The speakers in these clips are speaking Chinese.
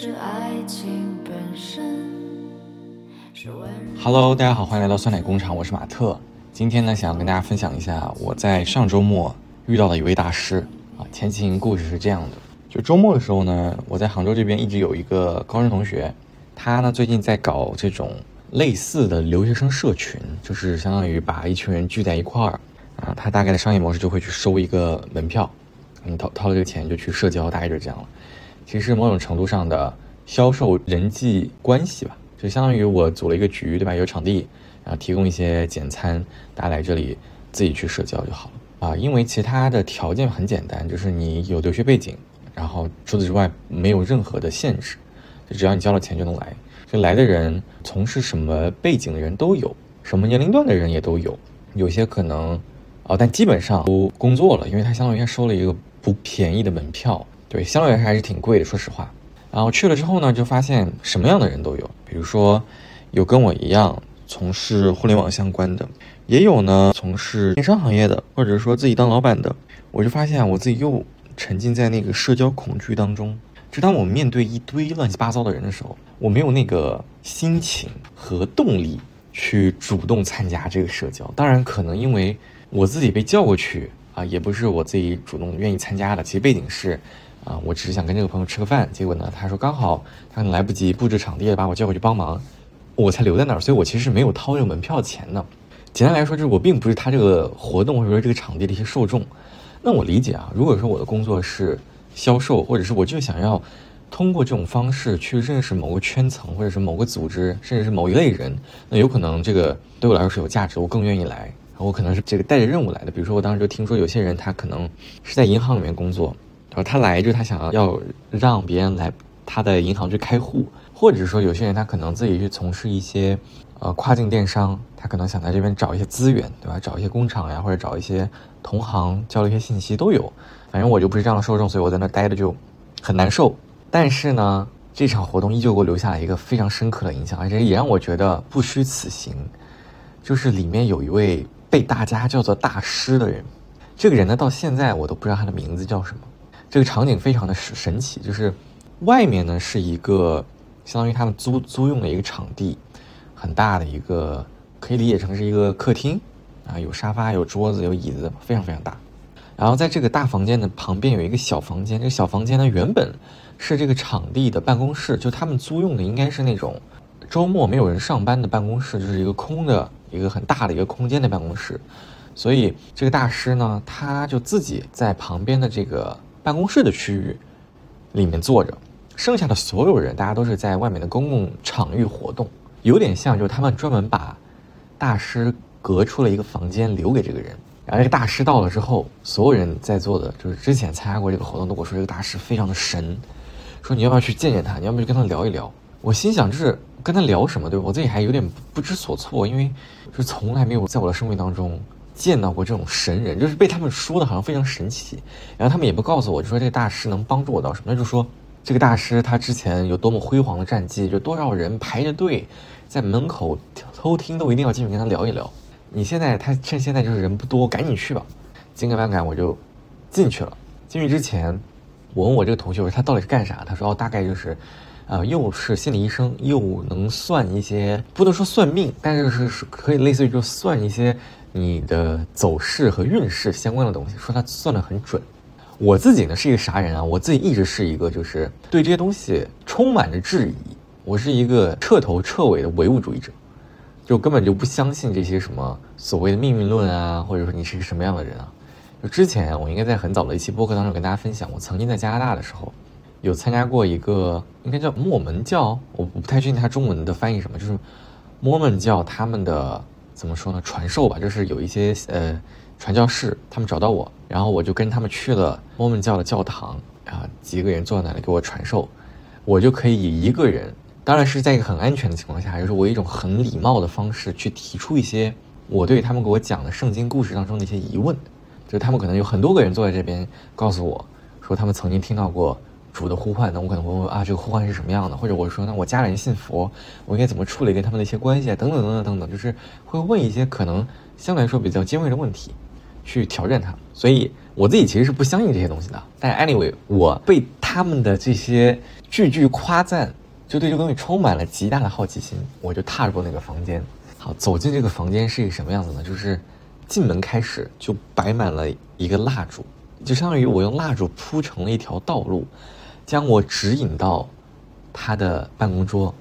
是爱情本身。Hello，大家好，欢迎来到酸奶工厂，我是马特。今天呢，想要跟大家分享一下我在上周末遇到的一位大师啊。前情故事是这样的，就周末的时候呢，我在杭州这边一直有一个高中同学，他呢最近在搞这种类似的留学生社群，就是相当于把一群人聚在一块儿啊。他大概的商业模式就会去收一个门票，你掏掏了这个钱就去社交，大概就是这样了。其实某种程度上的销售人际关系吧，就相当于我组了一个局，对吧？有场地，然后提供一些简餐，大家来这里自己去社交就好了啊。因为其他的条件很简单，就是你有留学背景，然后除此之外没有任何的限制，就只要你交了钱就能来。就来的人从事什么背景的人都有，什么年龄段的人也都有，有些可能哦，但基本上都工作了，因为他相当于收了一个不便宜的门票。对，相对来说还是挺贵的，说实话。然后去了之后呢，就发现什么样的人都有，比如说有跟我一样从事互联网相关的，也有呢从事电商行业的，或者说自己当老板的。我就发现我自己又沉浸在那个社交恐惧当中。就当我面对一堆乱七八糟的人的时候，我没有那个心情和动力去主动参加这个社交。当然，可能因为我自己被叫过去啊，也不是我自己主动愿意参加的。其实背景是。啊，我只是想跟这个朋友吃个饭，结果呢，他说刚好他可能来不及布置场地，把我叫过去帮忙，我才留在那儿，所以我其实是没有掏这个门票钱的。简单来说，就是我并不是他这个活动或者说这个场地的一些受众。那我理解啊，如果说我的工作是销售，或者是我就想要通过这种方式去认识某个圈层，或者是某个组织，甚至是某一类人，那有可能这个对我来说是有价值，我更愿意来。我可能是这个带着任务来的，比如说我当时就听说有些人他可能是在银行里面工作。然后他来就他想要让别人来他的银行去开户，或者说有些人他可能自己去从事一些呃跨境电商，他可能想在这边找一些资源，对吧？找一些工厂呀，或者找一些同行交流一些信息都有。反正我就不是这样的受众，所以我在那待的就很难受。但是呢，这场活动依旧给我留下了一个非常深刻的印象，而且也让我觉得不虚此行。就是里面有一位被大家叫做大师的人，这个人呢到现在我都不知道他的名字叫什么。这个场景非常的神神奇，就是外面呢是一个相当于他们租租用的一个场地，很大的一个，可以理解成是一个客厅啊，有沙发、有桌子、有椅子，非常非常大。然后在这个大房间的旁边有一个小房间，这个小房间呢原本是这个场地的办公室，就他们租用的应该是那种周末没有人上班的办公室，就是一个空的一个很大的一个空间的办公室。所以这个大师呢，他就自己在旁边的这个。办公室的区域里面坐着，剩下的所有人大家都是在外面的公共场域活动，有点像就是他们专门把大师隔出了一个房间留给这个人。然后这个大师到了之后，所有人在座的就是之前参加过这个活动都我说这个大师非常的神，说你要不要去见见他，你要不要去跟他聊一聊？我心想就是跟他聊什么，对？我自己还有点不知所措，因为就从来没有在我的生命当中。见到过这种神人，就是被他们说的好像非常神奇，然后他们也不告诉我，就说这个大师能帮助我到什么，他就说这个大师他之前有多么辉煌的战绩，就多少人排着队在门口偷听都一定要进去跟他聊一聊。你现在他趁现在就是人不多，赶紧去吧。紧赶慢赶我就进去了。进去之前，我问我这个同学，我说他到底是干啥？他说哦，大概就是，呃，又是心理医生，又能算一些，不能说算命，但是是是可以类似于就算一些。你的走势和运势相关的东西，说他算得很准。我自己呢是一个啥人啊？我自己一直是一个就是对这些东西充满着质疑。我是一个彻头彻尾的唯物主义者，就根本就不相信这些什么所谓的命运论啊，或者说你是一个什么样的人啊？就之前我应该在很早的一期播客当中跟大家分享，我曾经在加拿大的时候有参加过一个应该叫摩门教，我不太确定它中文的翻译什么，就是摩门教他们的。怎么说呢？传授吧，就是有一些呃传教士，他们找到我，然后我就跟他们去了摩门教的教堂啊，几个人坐在那里给我传授，我就可以以一个人，当然是在一个很安全的情况下，就是我一种很礼貌的方式去提出一些我对他们给我讲的圣经故事当中的一些疑问，就是他们可能有很多个人坐在这边告诉我说他们曾经听到过。主的呼唤，那我可能会问啊，这个呼唤是什么样的？或者我说，那我家人信佛，我应该怎么处理跟他们的一些关系啊？等等等等等等，就是会问一些可能相对来说比较尖锐的问题，去挑战他。所以我自己其实是不相信这些东西的。但 anyway，我被他们的这些句句夸赞，就对这个东西充满了极大的好奇心，我就踏入那个房间。好，走进这个房间是一个什么样子呢？就是进门开始就摆满了一个蜡烛，就相当于我用蜡烛铺成了一条道路，将我指引到他的办公桌。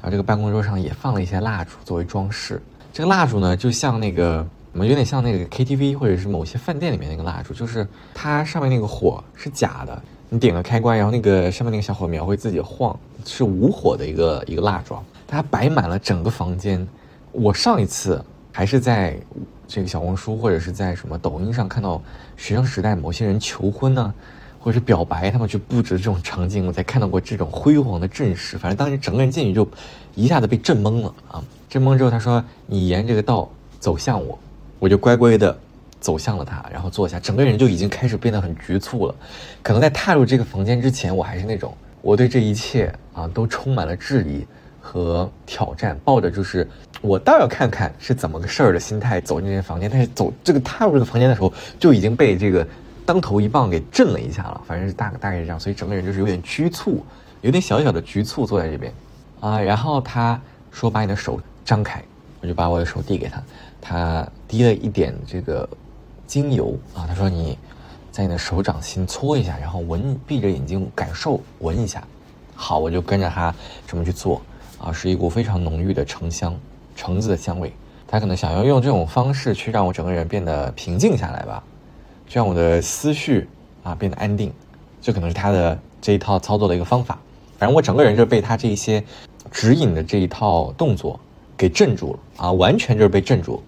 然后这个办公桌上也放了一些蜡烛作为装饰。这个蜡烛呢，就像那个，我们有点像那个 KTV 或者是某些饭店里面那个蜡烛，就是它上面那个火是假的，你点了开关，然后那个上面那个小火苗会自己晃，是无火的一个一个蜡烛，它摆满了整个房间。我上一次还是在这个小红书或者是在什么抖音上看到学生时代某些人求婚呢。或者是表白，他们去布置这种场景，我才看到过这种辉煌的阵势。反正当时整个人进去就一下子被震懵了啊！震懵之后，他说：“你沿这个道走向我。”我就乖乖的走向了他，然后坐下，整个人就已经开始变得很局促了。可能在踏入这个房间之前，我还是那种我对这一切啊都充满了质疑和挑战，抱着就是我倒要看看是怎么个事儿的心态走进这个房间。但是走这个踏入这个房间的时候，就已经被这个。当头一棒给震了一下了，反正是大大概是这样，所以整个人就是有点局促，有点小小的局促坐在这边，啊，然后他说把你的手张开，我就把我的手递给他，他滴了一点这个精油啊，他说你在你的手掌心搓一下，然后闻，闭着眼睛感受闻一下，好，我就跟着他这么去做，啊，是一股非常浓郁的橙香，橙子的香味，他可能想要用这种方式去让我整个人变得平静下来吧。就让我的思绪啊变得安定，这可能是他的这一套操作的一个方法。反正我整个人就被他这一些指引的这一套动作给镇住了啊，完全就是被镇住。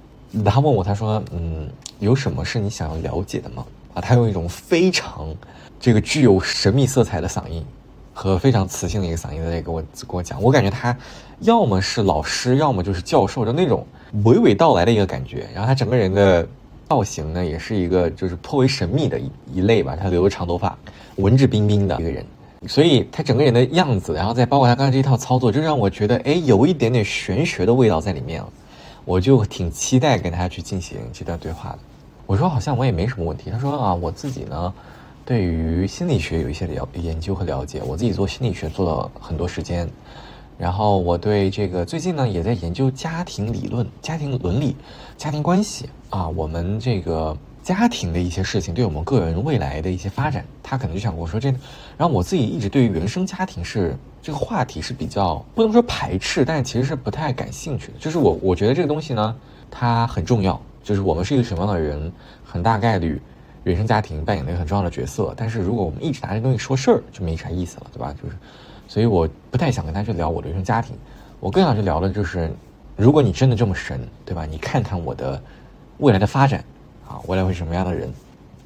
他问我，他说：“嗯，有什么是你想要了解的吗？”啊，他用一种非常这个具有神秘色彩的嗓音和非常磁性的一个嗓音在给我跟我讲。我感觉他要么是老师，要么就是教授，就那种娓娓道来的一个感觉。然后他整个人的。造型呢，也是一个就是颇为神秘的一一类吧。他留着长头发，文质彬彬的一个人，所以他整个人的样子，然后再包括他刚才这一套操作，就让我觉得，哎，有一点点玄学的味道在里面了。我就挺期待跟他去进行这段对话的。我说好像我也没什么问题。他说啊，我自己呢，对于心理学有一些了研究和了解，我自己做心理学做了很多时间。然后我对这个最近呢也在研究家庭理论、家庭伦理、家庭关系啊，我们这个家庭的一些事情，对我们个人未来的一些发展，他可能就想跟我说这个。然后我自己一直对于原生家庭是这个话题是比较不能说排斥，但其实是不太感兴趣的。就是我我觉得这个东西呢，它很重要，就是我们是一个什么样的人，很大概率原生家庭扮演了一个很重要的角色。但是如果我们一直拿这东西说事儿，就没啥意思了，对吧？就是。所以我不太想跟他去聊我的原生家庭，我更想去聊的就是，如果你真的这么神，对吧？你看看我的未来的发展，啊，未来会是什么样的人？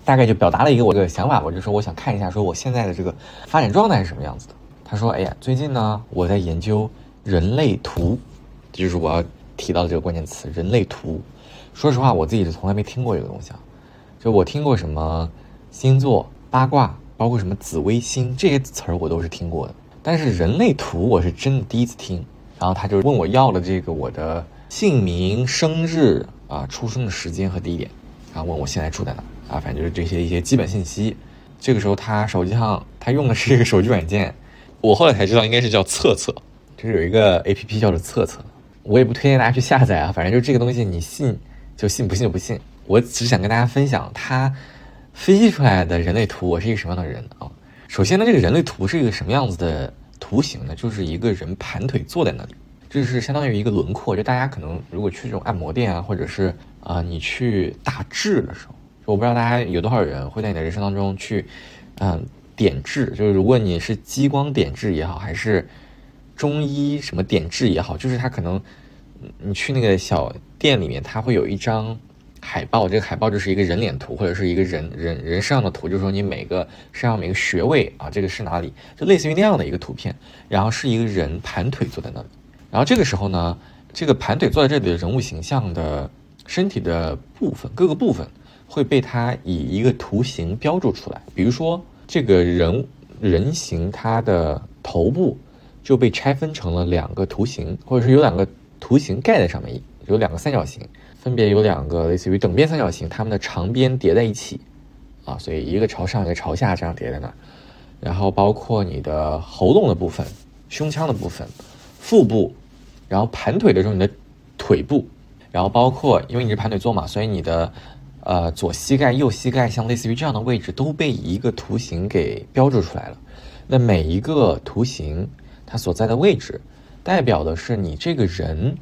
大概就表达了一个我的想法，我就说我想看一下，说我现在的这个发展状态是什么样子的。他说：“哎呀，最近呢，我在研究人类图，这就是我要提到的这个关键词——人类图。说实话，我自己是从来没听过这个东西啊。就我听过什么星座、八卦，包括什么紫微星这些词儿，我都是听过的。”但是人类图我是真的第一次听，然后他就问我要了这个我的姓名、生日啊、出生的时间和地点，然后问我现在住在哪啊，反正就是这些一些基本信息。这个时候他手机上他用的是一个手机软件，我后来才知道应该是叫测测，就是有一个 A P P 叫做测测，我也不推荐大家去下载啊，反正就这个东西你信就信，不信就不信。我只想跟大家分享他分析出来的人类图，我是一个什么样的人啊。首先呢，这个人类图是一个什么样子的图形呢？就是一个人盘腿坐在那里，这是相当于一个轮廓。就大家可能如果去这种按摩店啊，或者是啊你去打痣的时候，我不知道大家有多少人会在你的人生当中去，嗯点痣。就是如果你是激光点痣也好，还是中医什么点痣也好，就是它可能你去那个小店里面，它会有一张。海报，这个海报就是一个人脸图，或者是一个人人人身上的图，就是说你每个身上每个穴位啊，这个是哪里，就类似于那样的一个图片。然后是一个人盘腿坐在那里，然后这个时候呢，这个盘腿坐在这里的人物形象的身体的部分，各个部分会被他以一个图形标注出来。比如说这个人人形，他的头部就被拆分成了两个图形，或者是有两个图形盖在上面。有两个三角形，分别有两个类似于等边三角形，它们的长边叠在一起，啊，所以一个朝上，一个朝下，这样叠在那儿。然后包括你的喉咙的部分、胸腔的部分、腹部，然后盘腿的时候你的腿部，然后包括因为你是盘腿坐嘛，所以你的呃左膝盖、右膝盖，像类似于这样的位置都被一个图形给标注出来了。那每一个图形它所在的位置，代表的是你这个人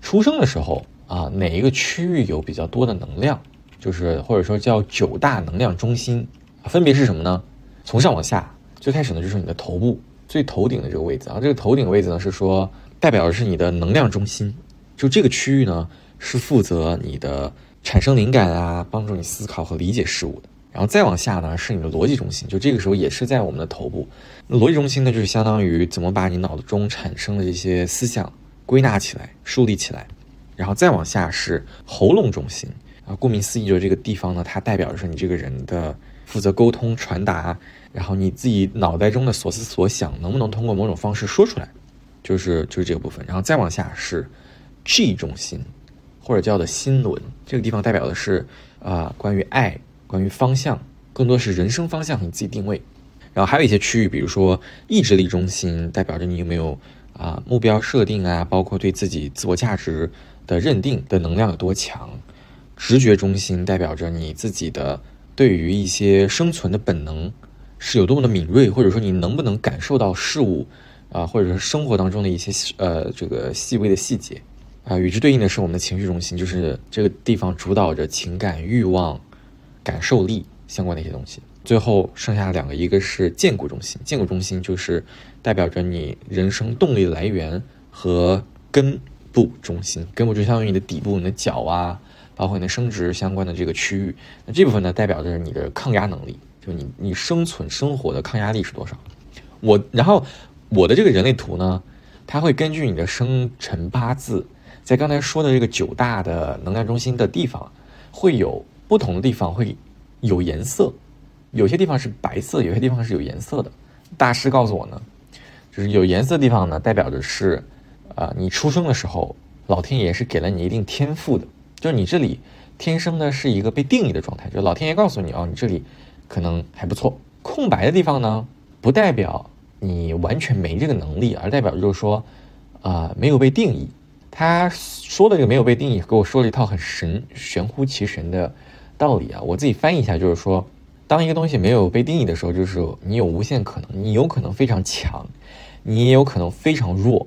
出生的时候啊哪一个区域有比较多的能量，就是或者说叫九大能量中心，分别是什么呢？从上往下。最开始呢，就是你的头部最头顶的这个位置啊，这个头顶位置呢是说代表的是你的能量中心，就这个区域呢是负责你的产生灵感啊，帮助你思考和理解事物的。然后再往下呢是你的逻辑中心，就这个时候也是在我们的头部。逻辑中心呢就是相当于怎么把你脑子中产生的这些思想归纳起来、树立起来。然后再往下是喉咙中心啊，顾名思义，就是这个地方呢，它代表着是你这个人的负责沟通、传达。然后你自己脑袋中的所思所想能不能通过某种方式说出来，就是就是这个部分。然后再往下是 G 中心，或者叫的心轮，这个地方代表的是啊关于爱、关于方向，更多是人生方向你自己定位。然后还有一些区域，比如说意志力中心，代表着你有没有啊目标设定啊，包括对自己自我价值的认定的能量有多强。直觉中心代表着你自己的对于一些生存的本能。是有多么的敏锐，或者说你能不能感受到事物，啊，或者是生活当中的一些呃这个细微的细节，啊，与之对应的是我们的情绪中心，就是这个地方主导着情感、欲望、感受力相关的一些东西。最后剩下两个，一个是建骨中心，建骨中心就是代表着你人生动力来源和根部中心，根部就相当于你的底部，你的脚啊，包括你的生殖相关的这个区域。那这部分呢，代表着你的抗压能力。就你你生存生活的抗压力是多少？我然后我的这个人类图呢，它会根据你的生辰八字，在刚才说的这个九大的能量中心的地方，会有不同的地方会有颜色，有些地方是白色，有些地方是有颜色的。大师告诉我呢，就是有颜色的地方呢，代表的是，啊，你出生的时候，老天爷是给了你一定天赋的，就是你这里天生的是一个被定义的状态，就老天爷告诉你哦，你这里。可能还不错。空白的地方呢，不代表你完全没这个能力，而代表就是说，啊，没有被定义。他说的这个没有被定义，给我说了一套很神、玄乎其神的道理啊。我自己翻译一下，就是说，当一个东西没有被定义的时候，就是你有无限可能，你有可能非常强，你也有可能非常弱。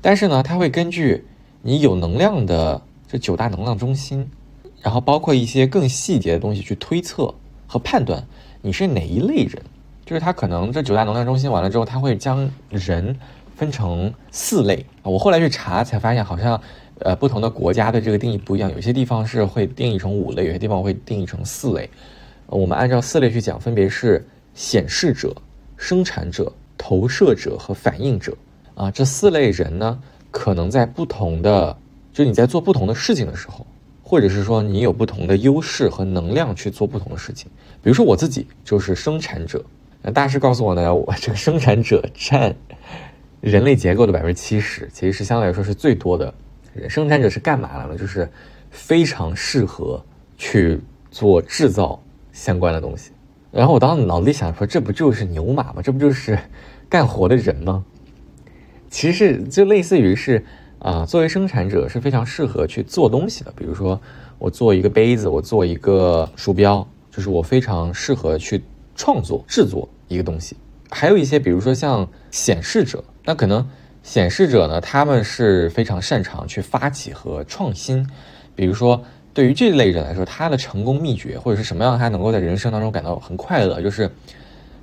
但是呢，它会根据你有能量的这九大能量中心，然后包括一些更细节的东西去推测和判断。你是哪一类人？就是他可能这九大能量中心完了之后，他会将人分成四类。我后来去查才发现，好像呃不同的国家的这个定义不一样，有些地方是会定义成五类，有些地方会定义成四类。我们按照四类去讲，分别是显示者、生产者、投射者和反应者啊。这四类人呢，可能在不同的，就你在做不同的事情的时候。或者是说你有不同的优势和能量去做不同的事情，比如说我自己就是生产者。那大师告诉我呢，我这个生产者占人类结构的百分之七十，其实是相对来说是最多的。生产者是干嘛的呢？就是非常适合去做制造相关的东西。然后我当时脑子里想说，这不就是牛马吗？这不就是干活的人吗？其实就类似于是。啊，作为生产者是非常适合去做东西的。比如说，我做一个杯子，我做一个鼠标，就是我非常适合去创作、制作一个东西。还有一些，比如说像显示者，那可能显示者呢，他们是非常擅长去发起和创新。比如说，对于这类人来说，他的成功秘诀或者是什么样，他能够在人生当中感到很快乐，就是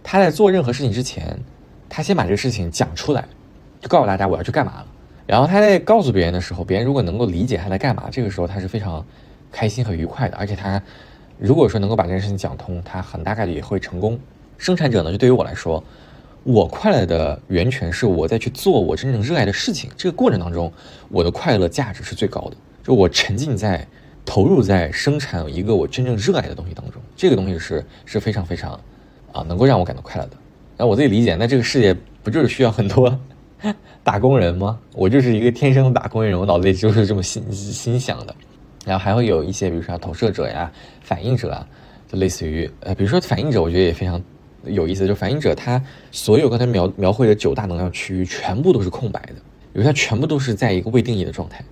他在做任何事情之前，他先把这个事情讲出来，就告诉大家我要去干嘛了。然后他在告诉别人的时候，别人如果能够理解他在干嘛，这个时候他是非常开心和愉快的。而且他如果说能够把这件事情讲通，他很大概率也会成功。生产者呢，就对于我来说，我快乐的源泉是我在去做我真正热爱的事情，这个过程当中，我的快乐价值是最高的。就我沉浸在、投入在生产一个我真正热爱的东西当中，这个东西是是非常非常啊，能够让我感到快乐的。那我自己理解，那这个世界不就是需要很多？打工人吗？我就是一个天生的打工人，我脑子里就是这么心心想的。然后还会有一些，比如说投射者呀、反应者啊，就类似于呃，比如说反应者，我觉得也非常有意思。就反应者，他所有刚才描描绘的九大能量区域全部都是空白的，因为它全部都是在一个未定义的状态。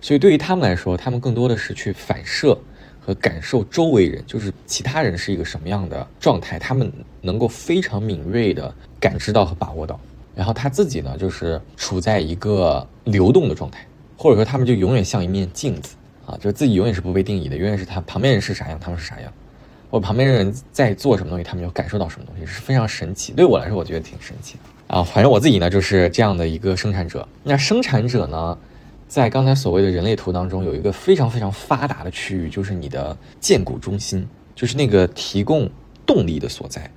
所以对于他们来说，他们更多的是去反射和感受周围人，就是其他人是一个什么样的状态，他们能够非常敏锐的感知到和把握到。然后他自己呢，就是处在一个流动的状态，或者说他们就永远像一面镜子。啊，就是自己永远是不被定义的，永远是他旁边人是啥样，他们是啥样。我旁边人在做什么东西，他们就感受到什么东西，是非常神奇。对我来说，我觉得挺神奇的啊。反正我自己呢，就是这样的一个生产者。那生产者呢，在刚才所谓的人类图当中，有一个非常非常发达的区域，就是你的剑骨中心，就是那个提供动力的所在。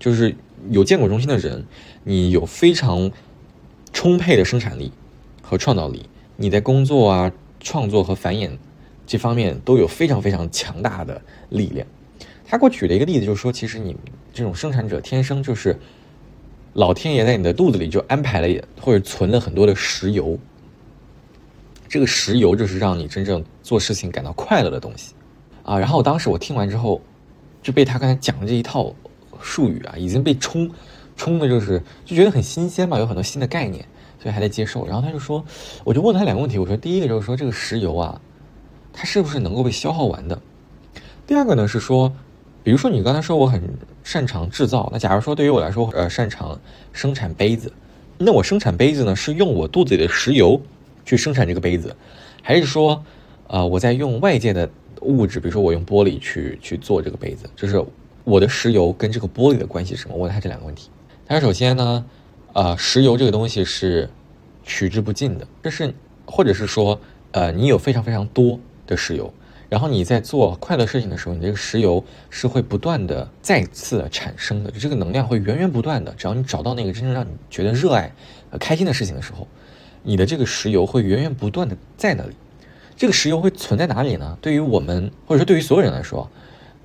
就是有剑骨中心的人，你有非常充沛的生产力和创造力。你在工作啊、创作和繁衍。这方面都有非常非常强大的力量。他给我举了一个例子，就是说，其实你这种生产者天生就是老天爷在你的肚子里就安排了或者存了很多的石油。这个石油就是让你真正做事情感到快乐的东西啊。然后当时我听完之后，就被他刚才讲的这一套术语啊，已经被冲冲的，就是就觉得很新鲜嘛，有很多新的概念，所以还在接受。然后他就说，我就问他两个问题，我说第一个就是说这个石油啊。它是不是能够被消耗完的？第二个呢是说，比如说你刚才说我很擅长制造，那假如说对于我来说，呃，擅长生产杯子，那我生产杯子呢是用我肚子里的石油去生产这个杯子，还是说，呃，我在用外界的物质，比如说我用玻璃去去做这个杯子，就是我的石油跟这个玻璃的关系是什么？问他这两个问题。他说，首先呢，呃，石油这个东西是取之不尽的，这是或者是说，呃，你有非常非常多。的石油，然后你在做快乐事情的时候，你这个石油是会不断的再次产生的，这个能量会源源不断的。只要你找到那个真正让你觉得热爱、开心的事情的时候，你的这个石油会源源不断的在那里。这个石油会存在哪里呢？对于我们，或者说对于所有人来说，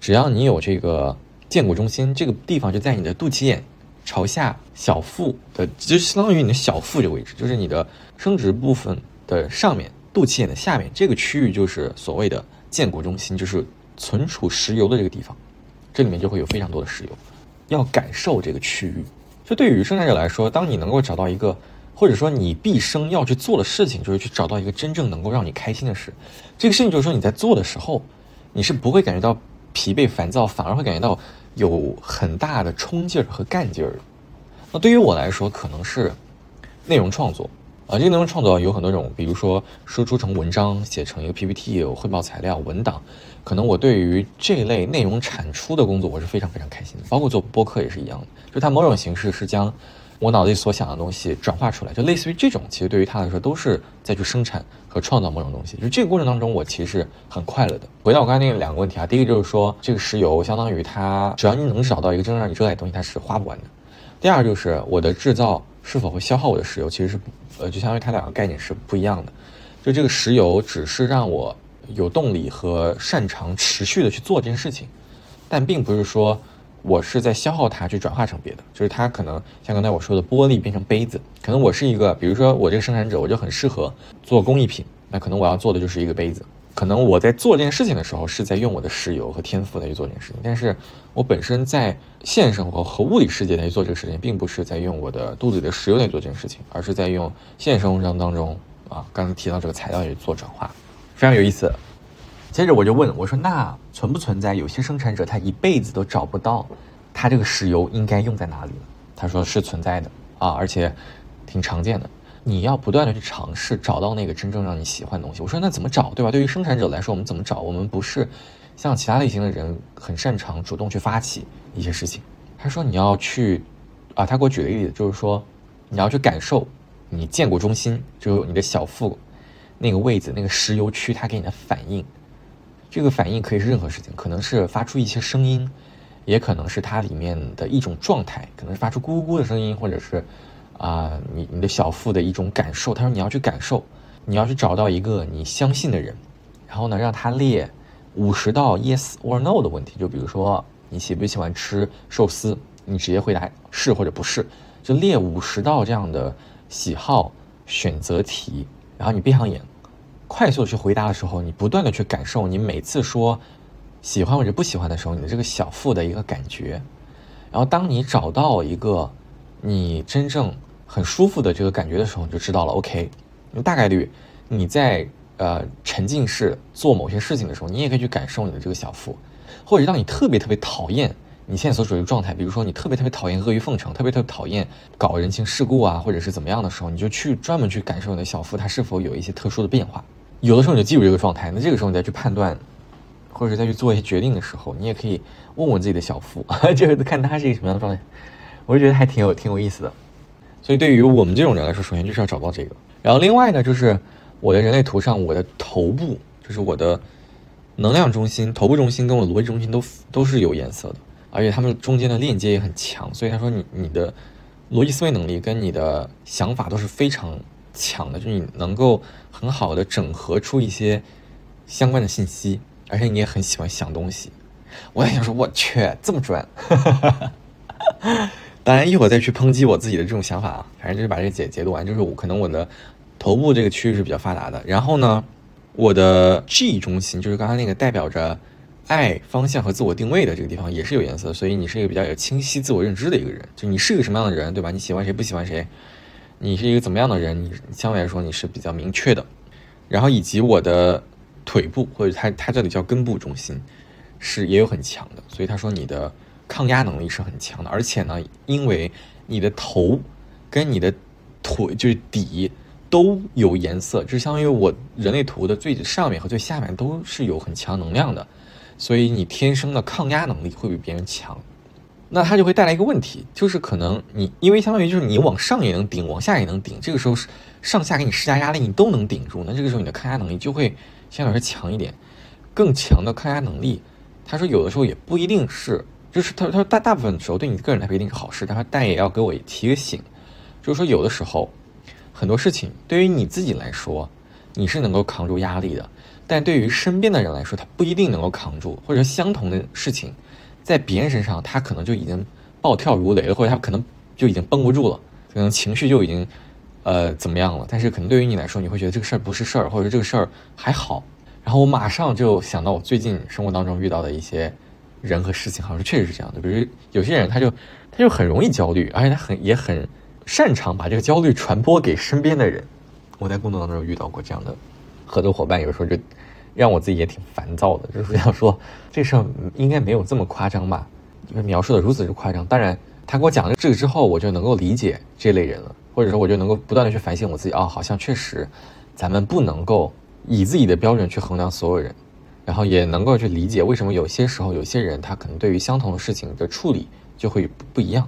只要你有这个建骨中心，这个地方就在你的肚脐眼朝下小腹的，就相当于你的小腹这个位置，就是你的生殖部分的上面。肚脐眼的下面这个区域就是所谓的建骨中心，就是存储石油的这个地方，这里面就会有非常多的石油。要感受这个区域，就对于生产者来说，当你能够找到一个，或者说你毕生要去做的事情，就是去找到一个真正能够让你开心的事。这个事情就是说你在做的时候，你是不会感觉到疲惫烦躁，反而会感觉到有很大的冲劲儿和干劲儿。那对于我来说，可能是内容创作。啊，这个内容创作有很多种，比如说输出成文章，写成一个 PPT，有汇报材料、文档。可能我对于这类内容产出的工作，我是非常非常开心的。包括做播客也是一样的，就它某种形式是将我脑子里所想的东西转化出来，就类似于这种，其实对于他来说都是在去生产和创造某种东西。就这个过程当中，我其实很快乐的。回到我刚才那两个问题啊，第一个就是说，这个石油相当于它，只要你能找到一个真正让你热爱的东西，它是花不完的。第二就是我的制造是否会消耗我的石油，其实是。呃，就相当于它两个概念是不一样的。就这个石油只是让我有动力和擅长持续的去做这件事情，但并不是说我是在消耗它去转化成别的。就是它可能像刚才我说的，玻璃变成杯子，可能我是一个，比如说我这个生产者，我就很适合做工艺品，那可能我要做的就是一个杯子。可能我在做这件事情的时候是在用我的石油和天赋来去做这件事情，但是我本身在现实生活和物理世界来去做这个事情，并不是在用我的肚子里的石油来做这件事情，而是在用现实生活当当中啊，刚才提到这个材料去做转化，非常有意思。接着我就问我说：“那存不存在有些生产者他一辈子都找不到他这个石油应该用在哪里了？”他说是存在的啊，而且挺常见的。你要不断的去尝试找到那个真正让你喜欢的东西。我说那怎么找，对吧？对于生产者来说，我们怎么找？我们不是像其他类型的人很擅长主动去发起一些事情。他说你要去啊，他给我举了一个例子，就是说你要去感受你建骨中心，就是你的小腹那个位置那个石油区，它给你的反应。这个反应可以是任何事情，可能是发出一些声音，也可能是它里面的一种状态，可能是发出咕咕咕的声音，或者是。啊，你你的小腹的一种感受，他说你要去感受，你要去找到一个你相信的人，然后呢，让他列五十道 yes or no 的问题，就比如说你喜不喜欢吃寿司，你直接回答是或者不是，就列五十道这样的喜好选择题，然后你闭上眼，快速去回答的时候，你不断的去感受你每次说喜欢或者不喜欢的时候，你的这个小腹的一个感觉。然后当你找到一个你真正很舒服的这个感觉的时候，你就知道了。OK，大概率你在呃沉浸式做某些事情的时候，你也可以去感受你的这个小腹，或者当你特别特别讨厌。你现在所处的状态，比如说你特别特别讨厌阿谀奉承，特别特别讨厌搞人情世故啊，或者是怎么样的时候，你就去专门去感受你的小腹，它是否有一些特殊的变化。有的时候你就记住这个状态，那这个时候你再去判断，或者是再去做一些决定的时候，你也可以问问自己的小腹，就 是看他是一个什么样的状态。我就觉得还挺有挺有意思的。所以对于我们这种人来说，首先就是要找到这个。然后另外呢，就是我的人类图上，我的头部就是我的能量中心、头部中心跟我逻辑中心都都是有颜色的。而且他们中间的链接也很强，所以他说你你的逻辑思维能力跟你的想法都是非常强的，就是你能够很好的整合出一些相关的信息，而且你也很喜欢想东西。我也想说，我去这么专，当然一会儿再去抨击我自己的这种想法啊，反正就是把这个解解读完，就是我可能我的头部这个区域是比较发达的，然后呢，我的 G 中心就是刚才那个代表着。爱方向和自我定位的这个地方也是有颜色，所以你是一个比较有清晰自我认知的一个人。就你是一个什么样的人，对吧？你喜欢谁，不喜欢谁？你是一个怎么样的人？你相对来说你是比较明确的。然后以及我的腿部或者他他这里叫根部中心，是也有很强的。所以他说你的抗压能力是很强的，而且呢，因为你的头跟你的腿就是底都有颜色，就相当于我人类图的最上面和最下面都是有很强能量的。所以你天生的抗压能力会比别人强，那它就会带来一个问题，就是可能你因为相当于就是你往上也能顶，往下也能顶，这个时候是上下给你施加压力，你都能顶住，那这个时候你的抗压能力就会相对来说强一点。更强的抗压能力，他说有的时候也不一定是，就是他他说大大部分时候对你个人来说一定是好事，但他但也要给我提个醒，就是说有的时候很多事情对于你自己来说，你是能够扛住压力的。但对于身边的人来说，他不一定能够扛住，或者相同的事情，在别人身上，他可能就已经暴跳如雷了，或者他可能就已经绷不住了，可能情绪就已经，呃，怎么样了？但是可能对于你来说，你会觉得这个事儿不是事儿，或者说这个事儿还好。然后我马上就想到我最近生活当中遇到的一些人和事情，好像确实是这样的。比如有些人，他就他就很容易焦虑，而且他很也很擅长把这个焦虑传播给身边的人。我在工作当中遇到过这样的。合作伙伴有时候就让我自己也挺烦躁的，就是想说这事儿应该没有这么夸张吧？因为描述的如此之夸张。当然，他给我讲了这个之后，我就能够理解这类人了，或者说我就能够不断的去反省我自己。哦，好像确实，咱们不能够以自己的标准去衡量所有人，然后也能够去理解为什么有些时候有些人他可能对于相同的事情的处理就会不一样。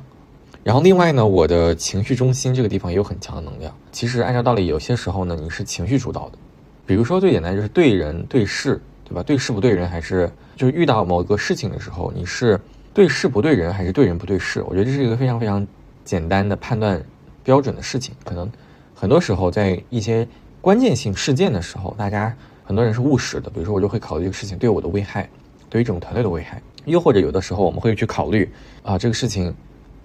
然后另外呢，我的情绪中心这个地方也有很强的能量。其实按照道理，有些时候呢，你是情绪主导的。比如说最简单就是对人对事，对吧？对事不对人，还是就是遇到某个事情的时候，你是对事不对人，还是对人不对事？我觉得这是一个非常非常简单的判断标准的事情。可能很多时候在一些关键性事件的时候，大家很多人是务实的。比如说我就会考虑这个事情对我的危害，对于整个团队的危害。又或者有的时候我们会去考虑啊这个事情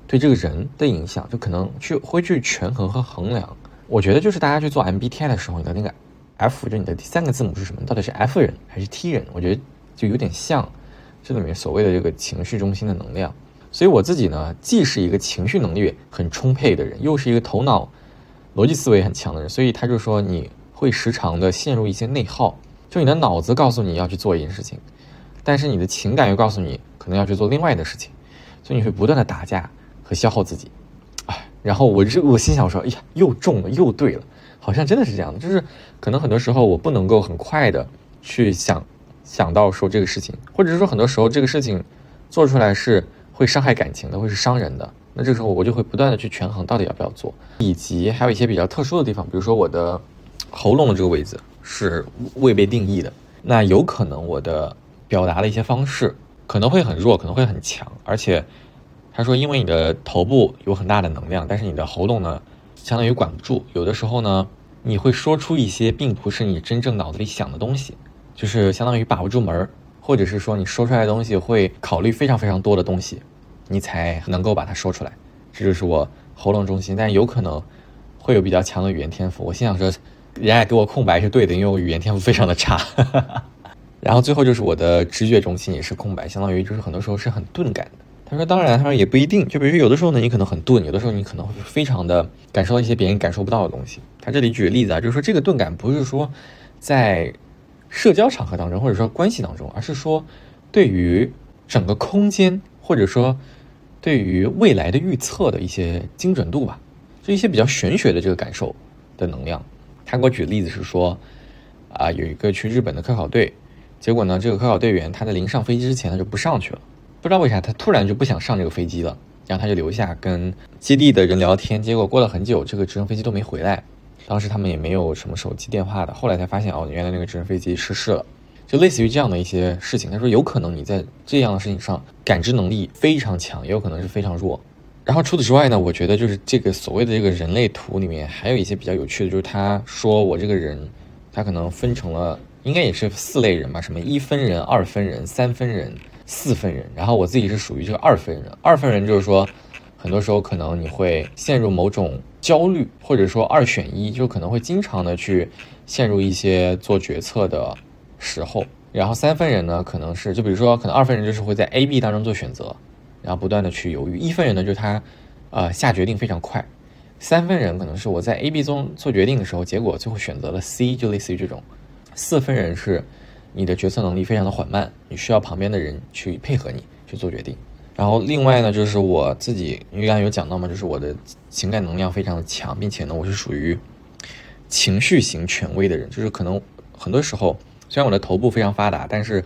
对这个人的影响，就可能去会去权衡和衡量。我觉得就是大家去做 MBTI 的时候，你的那个。F 就你的第三个字母是什么？到底是 F 人还是 T 人？我觉得就有点像这里面所谓的这个情绪中心的能量。所以我自己呢，既是一个情绪能力很充沛的人，又是一个头脑逻辑思维很强的人。所以他就说你会时常的陷入一些内耗，就你的脑子告诉你要去做一件事情，但是你的情感又告诉你可能要去做另外的事情，所以你会不断的打架和消耗自己。哎，然后我这我心想说，哎呀，又中了，又对了。好像真的是这样的，就是可能很多时候我不能够很快的去想想到说这个事情，或者是说很多时候这个事情做出来是会伤害感情的，会是伤人的。那这个时候我就会不断的去权衡到底要不要做，以及还有一些比较特殊的地方，比如说我的喉咙的这个位置是未被定义的，那有可能我的表达的一些方式可能会很弱，可能会很强，而且他说因为你的头部有很大的能量，但是你的喉咙呢？相当于管不住，有的时候呢，你会说出一些并不是你真正脑子里想的东西，就是相当于把不住门儿，或者是说你说出来的东西会考虑非常非常多的东西，你才能够把它说出来。这就是我喉咙中心，但有可能会有比较强的语言天赋。我心想说，人家给我空白是对的，因为我语言天赋非常的差。然后最后就是我的知觉中心也是空白，相当于就是很多时候是很钝感的。他说，当然，他说也不一定，就比如说有的时候呢，你可能很钝，有的时候你可能会非常的感受到一些别人感受不到的东西。他这里举个例子啊，就是说这个钝感不是说在社交场合当中或者说关系当中，而是说对于整个空间或者说对于未来的预测的一些精准度吧，就一些比较玄学的这个感受的能量。他给我举的例子是说，啊，有一个去日本的科考队。结果呢，这个科考队员他在临上飞机之前他就不上去了，不知道为啥他突然就不想上这个飞机了，然后他就留下跟基地的人聊天。结果过了很久，这个直升飞机都没回来，当时他们也没有什么手机电话的。后来才发现哦，原来那个直升飞机失事了，就类似于这样的一些事情。他说有可能你在这样的事情上感知能力非常强，也有可能是非常弱。然后除此之外呢，我觉得就是这个所谓的这个人类图里面还有一些比较有趣的，就是他说我这个人，他可能分成了。应该也是四类人吧，什么一分人、二分人、三分人、四分人。然后我自己是属于这个二分人。二分人就是说，很多时候可能你会陷入某种焦虑，或者说二选一，就可能会经常的去陷入一些做决策的时候。然后三分人呢，可能是就比如说，可能二分人就是会在 A、B 当中做选择，然后不断的去犹豫。一分人呢，就是他呃下决定非常快。三分人可能是我在 A、B 中做决定的时候，结果最后选择了 C，就类似于这种。四分人是，你的决策能力非常的缓慢，你需要旁边的人去配合你去做决定。然后另外呢，就是我自己，因为刚才有讲到嘛，就是我的情感能量非常的强，并且呢，我是属于情绪型权威的人，就是可能很多时候，虽然我的头部非常发达，但是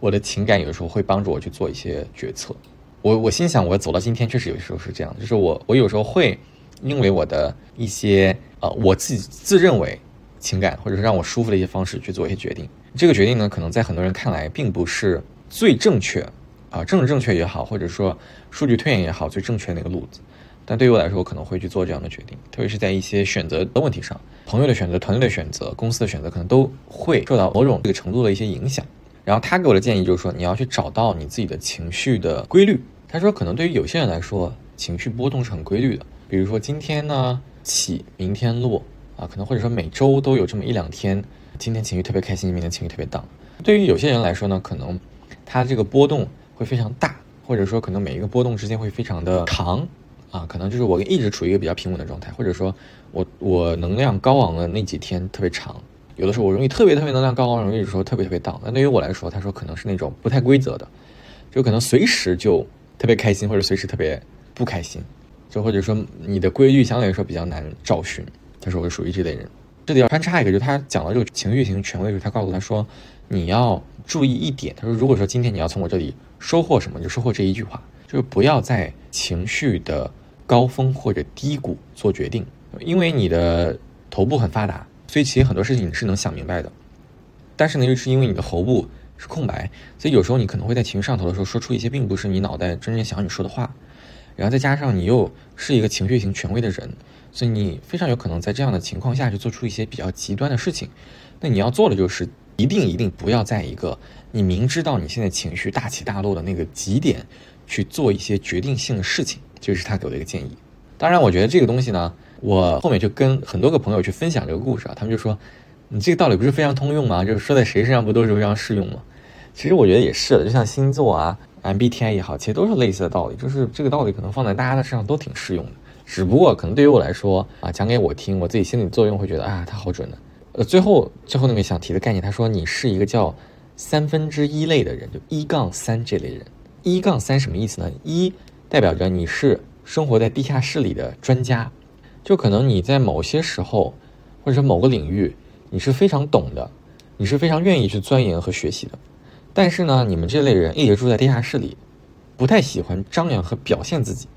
我的情感有的时候会帮助我去做一些决策。我我心想，我走到今天确实有时候是这样，就是我我有时候会因为我的一些呃，我自己自认为。情感，或者是让我舒服的一些方式去做一些决定。这个决定呢，可能在很多人看来并不是最正确，啊，政治正确也好，或者说数据推演也好，最正确那个路子。但对于我来说，我可能会去做这样的决定，特别是在一些选择的问题上，朋友的选择、团队的选择、公司的选择，可能都会受到某种这个程度的一些影响。然后他给我的建议就是说，你要去找到你自己的情绪的规律。他说，可能对于有些人来说，情绪波动是很规律的，比如说今天呢起，明天落。啊，可能或者说每周都有这么一两天，今天情绪特别开心，明天情绪特别荡。对于有些人来说呢，可能他这个波动会非常大，或者说可能每一个波动之间会非常的长。啊，可能就是我一直处于一个比较平稳的状态，或者说我我能量高昂的那几天特别长。有的时候我容易特别特别能量高昂，容易有时候特别特别荡。那对于我来说，他说可能是那种不太规则的，就可能随时就特别开心，或者随时特别不开心，就或者说你的规律相对来说比较难找寻。他说我属于这类人，这里要穿插一个，就是他讲到这个情绪型权威时，他告诉他说，你要注意一点。他说，如果说今天你要从我这里收获什么，就收获这一句话，就是不要在情绪的高峰或者低谷做决定，因为你的头部很发达，所以其实很多事情你是能想明白的。但是呢，又是因为你的喉部是空白，所以有时候你可能会在情绪上头的时候说出一些并不是你脑袋真正想你说的话，然后再加上你又是一个情绪型权威的人。所以你非常有可能在这样的情况下去做出一些比较极端的事情，那你要做的就是一定一定不要在一个你明知道你现在情绪大起大落的那个极点去做一些决定性的事情，这是他给我的一个建议。当然，我觉得这个东西呢，我后面就跟很多个朋友去分享这个故事啊，他们就说你这个道理不是非常通用吗？就是说在谁身上不都是非常适用吗？其实我觉得也是的，就像星座啊、MBTI 也好，其实都是类似的道理，就是这个道理可能放在大家的身上都挺适用的。只不过可能对于我来说啊，讲给我听，我自己心理作用会觉得啊，他好准的。呃，最后最后那个想提的概念，他说你是一个叫三分之一类的人，就一杠三这类人。一杠三什么意思呢？一代表着你是生活在地下室里的专家，就可能你在某些时候或者说某个领域你是非常懂的，你是非常愿意去钻研和学习的。但是呢，你们这类人一直住在地下室里，不太喜欢张扬和表现自己。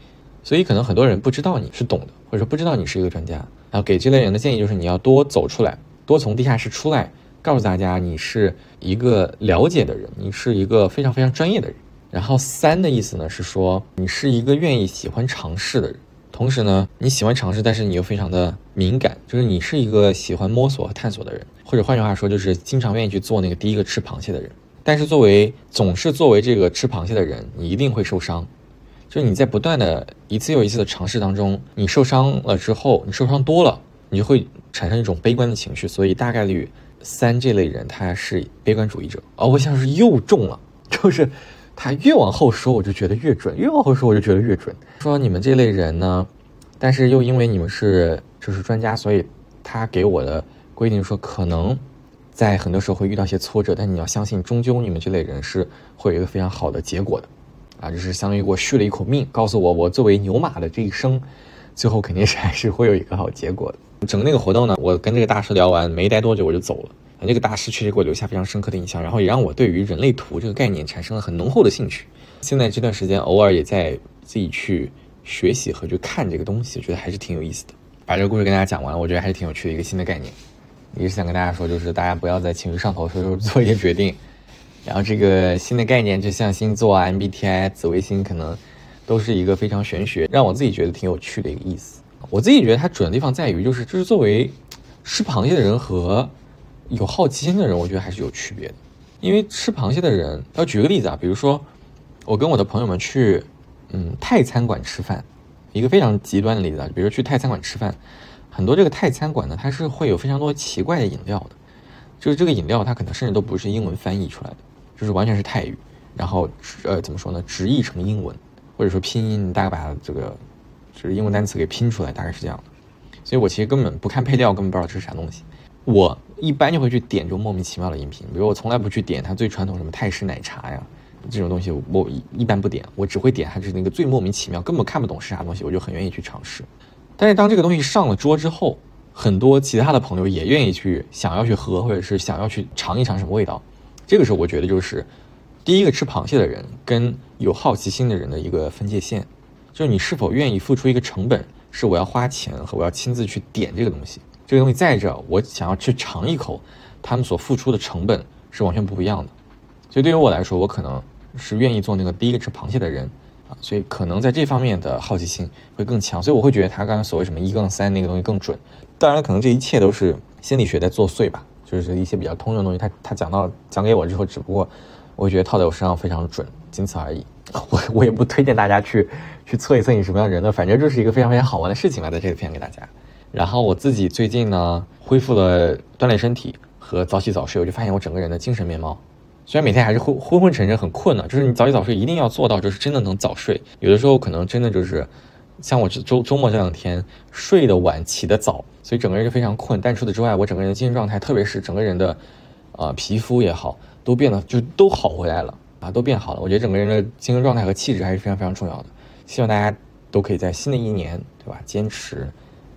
所以可能很多人不知道你是懂的，或者说不知道你是一个专家。然后给这类人的建议就是你要多走出来，多从地下室出来，告诉大家你是一个了解的人，你是一个非常非常专业的人。然后三的意思呢是说你是一个愿意喜欢尝试的人，同时呢你喜欢尝试，但是你又非常的敏感，就是你是一个喜欢摸索和探索的人，或者换句话说就是经常愿意去做那个第一个吃螃蟹的人。但是作为总是作为这个吃螃蟹的人，你一定会受伤。就是你在不断的一次又一次的尝试当中，你受伤了之后，你受伤多了，你就会产生一种悲观的情绪。所以大概率三这类人他是悲观主义者，而我像是又中了，就是他越往后说我就觉得越准，越往后说我就觉得越准。说你们这类人呢，但是又因为你们是就是专家，所以他给我的规定说可能在很多时候会遇到一些挫折，但你要相信，终究你们这类人是会有一个非常好的结果的。啊，就是相当于给我续了一口命，告诉我我作为牛马的这一生，最后肯定是还是会有一个好结果的。整个那个活动呢，我跟这个大师聊完，没待多久我就走了。这个大师确实给我留下非常深刻的印象，然后也让我对于人类图这个概念产生了很浓厚的兴趣。现在这段时间偶尔也在自己去学习和去看这个东西，觉得还是挺有意思的。把这个故事跟大家讲完了，我觉得还是挺有趣的一个新的概念。也是想跟大家说，就是大家不要在情绪上头的时候做一些决定。然后这个新的概念，就像星座啊、MBTI、紫微星，可能都是一个非常玄学，让我自己觉得挺有趣的一个意思。我自己觉得它准的地方在于，就是就是作为吃螃蟹的人和有好奇心的人，我觉得还是有区别的。因为吃螃蟹的人，要举个例子啊，比如说我跟我的朋友们去嗯泰餐馆吃饭，一个非常极端的例子啊，比如去泰餐馆吃饭，很多这个泰餐馆呢，它是会有非常多奇怪的饮料的，就是这个饮料它可能甚至都不是英文翻译出来的。就是完全是泰语，然后呃怎么说呢？直译成英文，或者说拼音，大概把这个就是英文单词给拼出来，大概是这样的。所以我其实根本不看配料，根本不知道这是啥东西。我一般就会去点这种莫名其妙的饮品，比如我从来不去点它最传统什么泰式奶茶呀这种东西，我一般不点，我只会点它是那个最莫名其妙，根本看不懂是啥东西，我就很愿意去尝试。但是当这个东西上了桌之后，很多其他的朋友也愿意去想要去喝，或者是想要去尝一尝什么味道。这个时候，我觉得就是第一个吃螃蟹的人跟有好奇心的人的一个分界线，就是你是否愿意付出一个成本，是我要花钱和我要亲自去点这个东西。这个东西在这，我想要去尝一口，他们所付出的成本是完全不一样的。所以对于我来说，我可能是愿意做那个第一个吃螃蟹的人啊，所以可能在这方面的好奇心会更强。所以我会觉得他刚才所谓什么一杠三那个东西更准。当然，可能这一切都是心理学在作祟吧。就是一些比较通用的东西，他他讲到讲给我之后，只不过我觉得套在我身上非常准，仅此而已。我我也不推荐大家去去测一测你什么样的人呢，反正就是一个非常非常好玩的事情吧，在这里分享给大家。然后我自己最近呢，恢复了锻炼身体和早起早睡，我就发现我整个人的精神面貌，虽然每天还是昏昏昏沉沉很困呢，就是你早起早睡一定要做到，就是真的能早睡。有的时候可能真的就是。像我周周末这两天睡得晚，起得早，所以整个人就非常困。但除此之外，我整个人的精神状态，特别是整个人的，呃，皮肤也好，都变得就都好回来了啊，都变好了。我觉得整个人的精神状态和气质还是非常非常重要的。希望大家都可以在新的一年，对吧？坚持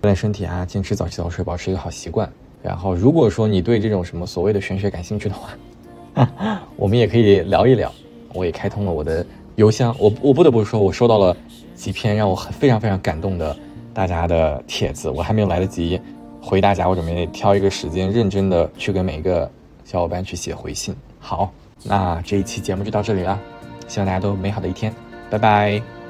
锻炼身体啊，坚持早起早睡，保持一个好习惯。然后，如果说你对这种什么所谓的玄学感兴趣的话，我们也可以聊一聊。我也开通了我的邮箱，我我不得不说，我收到了。几篇让我很非常非常感动的大家的帖子，我还没有来得及回大家，我准备挑一个时间认真的去给每一个小伙伴去写回信。好，那这一期节目就到这里了，希望大家都有美好的一天，拜拜。